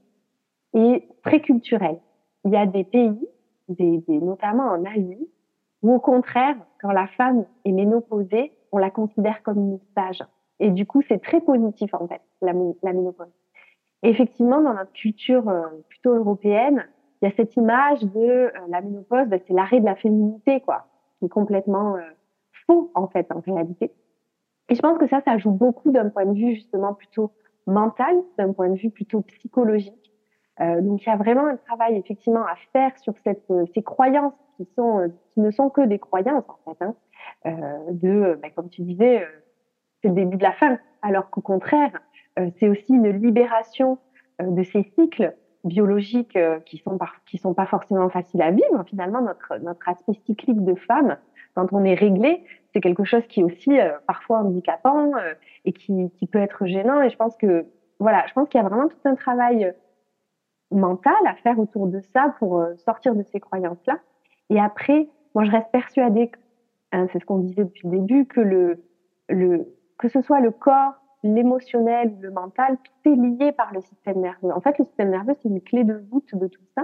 et très culturel il y a des pays, des, des, notamment en Asie, où au contraire, quand la femme est ménopausée, on la considère comme une sage. Et du coup, c'est très positif en fait, la, ménopause. Et effectivement, dans notre culture euh, plutôt européenne, il y a cette image de euh, la ménopause, ben, c'est l'arrêt de la féminité, quoi, qui est complètement euh, faux en fait, en réalité. Et je pense que ça, ça joue beaucoup d'un point de vue justement plutôt mental, d'un point de vue plutôt psychologique. Euh, donc il y a vraiment un travail effectivement à faire sur cette, euh, ces croyances qui sont euh, qui ne sont que des croyances en fait. Hein, euh, de, bah, comme tu disais, c'est le début de la fin, alors qu'au contraire, c'est aussi une libération de ces cycles biologiques qui sont qui sont pas forcément faciles à vivre. Finalement, notre notre aspect cyclique de femme, quand on est réglé, c'est quelque chose qui est aussi parfois handicapant et qui, qui peut être gênant. Et je pense que voilà, je pense qu'il y a vraiment tout un travail mental à faire autour de ça pour euh, sortir de ces croyances-là. Et après, moi, je reste persuadée, hein, c'est ce qu'on disait depuis le début, que le, le, que ce soit le corps, l'émotionnel ou le mental, tout est lié par le système nerveux. En fait, le système nerveux, c'est une clé de voûte de tout ça,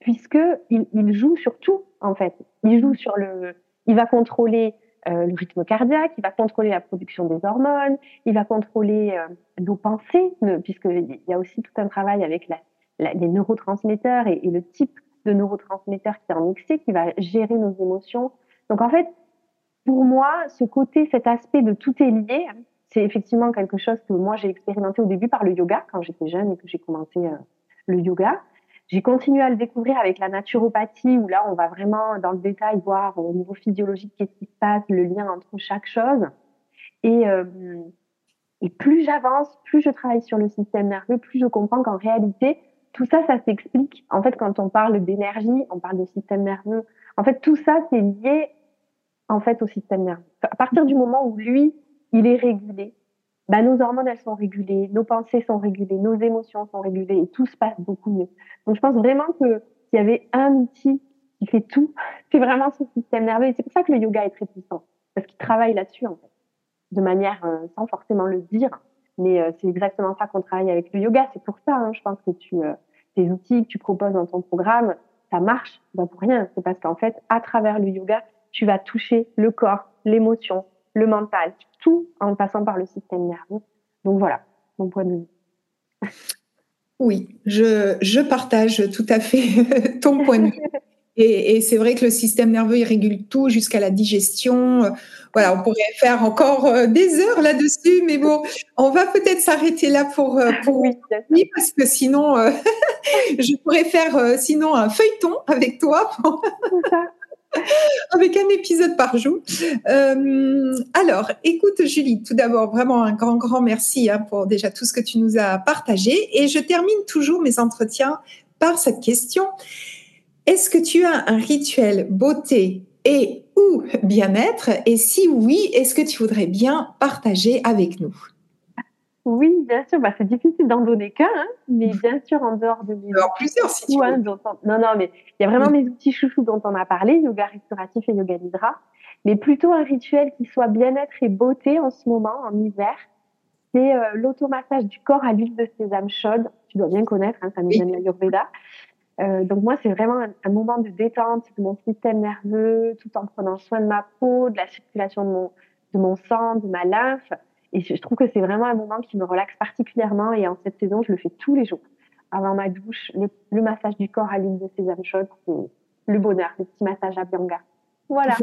puisque il, il joue sur tout, en fait. Il joue sur le, il va contrôler euh, le rythme cardiaque, il va contrôler la production des hormones, il va contrôler euh, nos pensées, puisqu'il y a aussi tout un travail avec la les neurotransmetteurs et, le type de neurotransmetteur qui est en excès qui va gérer nos émotions. Donc en fait, pour moi, ce côté, cet aspect de tout est lié, c'est effectivement quelque chose que moi j'ai expérimenté au début par le yoga quand j'étais jeune et que j'ai commencé euh, le yoga. J'ai continué à le découvrir avec la naturopathie où là on va vraiment dans le détail voir au niveau physiologique qu'est-ce qui se passe, le lien entre chaque chose. Et, euh, et plus j'avance, plus je travaille sur le système nerveux, plus je comprends qu'en réalité tout ça, ça s'explique. En fait, quand on parle d'énergie, on parle de système nerveux. En fait, tout ça, c'est lié en fait au système nerveux. À partir du moment où lui, il est régulé, bah, nos hormones, elles sont régulées, nos pensées sont régulées, nos émotions sont régulées et tout se passe beaucoup mieux. Donc, je pense vraiment que s'il y avait un outil qui fait tout, [LAUGHS] c'est vraiment ce système nerveux. C'est pour ça que le yoga est très puissant. Parce qu'il travaille là-dessus, en fait. De manière, euh, sans forcément le dire. Mais euh, c'est exactement ça qu'on travaille avec le yoga. C'est pour ça, hein, je pense que tu, euh, tes outils que tu proposes dans ton programme, ça marche, pas pour rien. C'est parce qu'en fait, à travers le yoga, tu vas toucher le corps, l'émotion, le mental, tout en passant par le système nerveux. Donc voilà, mon point de vue. Oui, je, je partage tout à fait [LAUGHS] ton point de vue. [LAUGHS] Et, et c'est vrai que le système nerveux, il régule tout jusqu'à la digestion. Voilà, on pourrait faire encore euh, des heures là-dessus, mais bon, on va peut-être s'arrêter là pour, euh, [LAUGHS] pour oui, parce que sinon, euh, [LAUGHS] je pourrais faire sinon un feuilleton avec toi. [LAUGHS] avec un épisode par jour. alors, écoute Julie, tout d'abord, vraiment un grand, grand merci hein, pour déjà tout ce que tu nous as partagé. Et je termine toujours mes entretiens par cette question. Est-ce que tu as un rituel beauté et ou bien-être? Et si oui, est-ce que tu voudrais bien partager avec nous? Oui, bien sûr. Bah, c'est difficile d'en donner qu'un, hein, mais bien sûr, en dehors de mes Alors, plusieurs, si tu hein, Non, non, mais il y a vraiment mes outils chouchous dont on a parlé, yoga restauratif et yoga nidra, mais plutôt un rituel qui soit bien-être et beauté en ce moment, en hiver. C'est euh, l'automassage du corps à l'huile de sésame chaude. Tu dois bien connaître, hein, ça nous vient de l'Ayurveda. Euh, donc moi, c'est vraiment un, moment de détente de mon système nerveux, tout en prenant soin de ma peau, de la circulation de mon, de mon sang, de ma lymphe. Et je, trouve que c'est vraiment un moment qui me relaxe particulièrement. Et en cette saison, je le fais tous les jours. Avant ma douche, le, massage du corps à l'huile de sésame chaude, c'est le bonheur, le petit massage à Bianga. Voilà.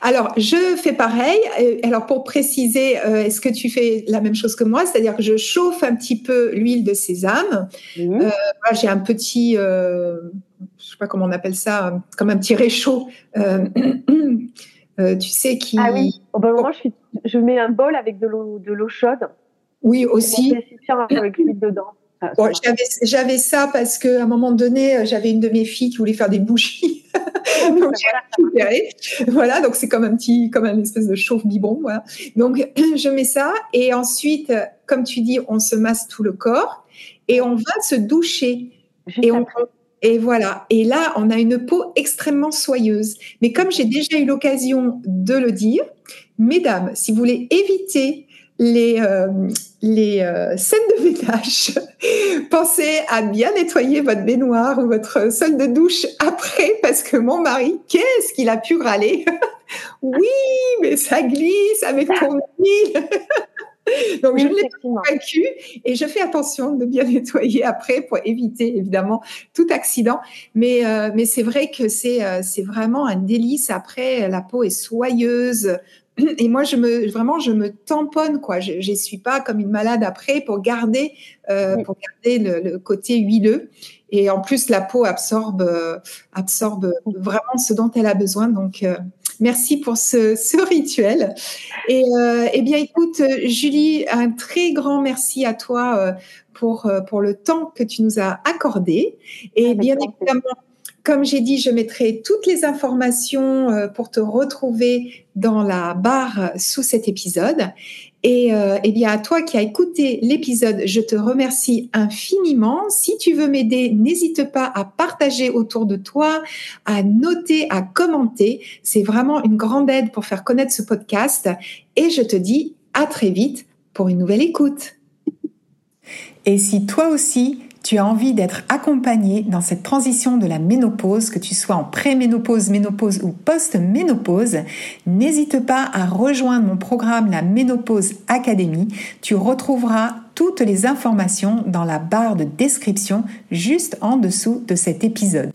Alors, je fais pareil. Alors, pour préciser, euh, est-ce que tu fais la même chose que moi? C'est-à-dire que je chauffe un petit peu l'huile de sésame. Euh, j'ai un petit, euh, je sais pas comment on appelle ça, comme un petit réchaud. [CLEARS THROAT] tu sais qui. Ah oui. Au bon moment, je, je, mets un bol avec de l'eau, de l'eau chaude. Oui, aussi. Avec l'huile dedans. Bon, j'avais ça parce qu'à un moment donné, j'avais une de mes filles qui voulait faire des bougies. Donc Voilà, donc c'est comme un petit, comme un espèce de chauffe biberon. Voilà. Donc [CLEARS THROAT] je mets ça et ensuite, comme tu dis, on se masse tout le corps et on va se doucher. et on, et voilà. Et là, on a une peau extrêmement soyeuse. Mais comme j'ai déjà eu l'occasion de le dire, mesdames, si vous voulez éviter les, euh, les euh, scènes de ménage, [LAUGHS] pensez à bien nettoyer votre baignoire ou votre sol de douche après, parce que mon mari, qu'est-ce qu'il a pu râler? [LAUGHS] Oui, mais ça glisse avec ton huile. [LAUGHS] Donc, je l'ai convaincu et je fais attention de bien nettoyer après pour éviter évidemment tout accident. Mais, euh, mais c'est vrai que c'est c'est vraiment un délice. Après, la peau est soyeuse, et moi, je me, vraiment, je me tamponne, quoi. Je ne suis pas comme une malade après pour garder, euh, pour garder le, côté huileux. Et en plus, la peau absorbe, euh, absorbe vraiment ce dont elle a besoin. Donc, euh, merci pour ce, [LAUGHS] ce rituel. Et eh bien, écoute, Julie, un très grand merci à toi pour, pour le temps que tu nous as accordé. Et bien évidemment, comme j'ai dit, je mettrai toutes les informations euh, pour te retrouver dans la barre sous cet épisode. Et, euh, eh bien, à toi qui as écouté l'épisode, je te remercie infiniment. Si tu veux m'aider, n'hésite pas à partager autour de toi, à noter, à commenter. C'est vraiment une grande aide pour faire connaître ce podcast. Et je te dis à très vite pour une nouvelle écoute. Et si toi aussi, tu as envie d'être accompagné dans cette transition de la ménopause, que tu sois en pré-ménopause, ménopause ou post-ménopause, n'hésite pas à rejoindre mon programme La Ménopause Academy. Tu retrouveras toutes les informations dans la barre de description juste en dessous de cet épisode.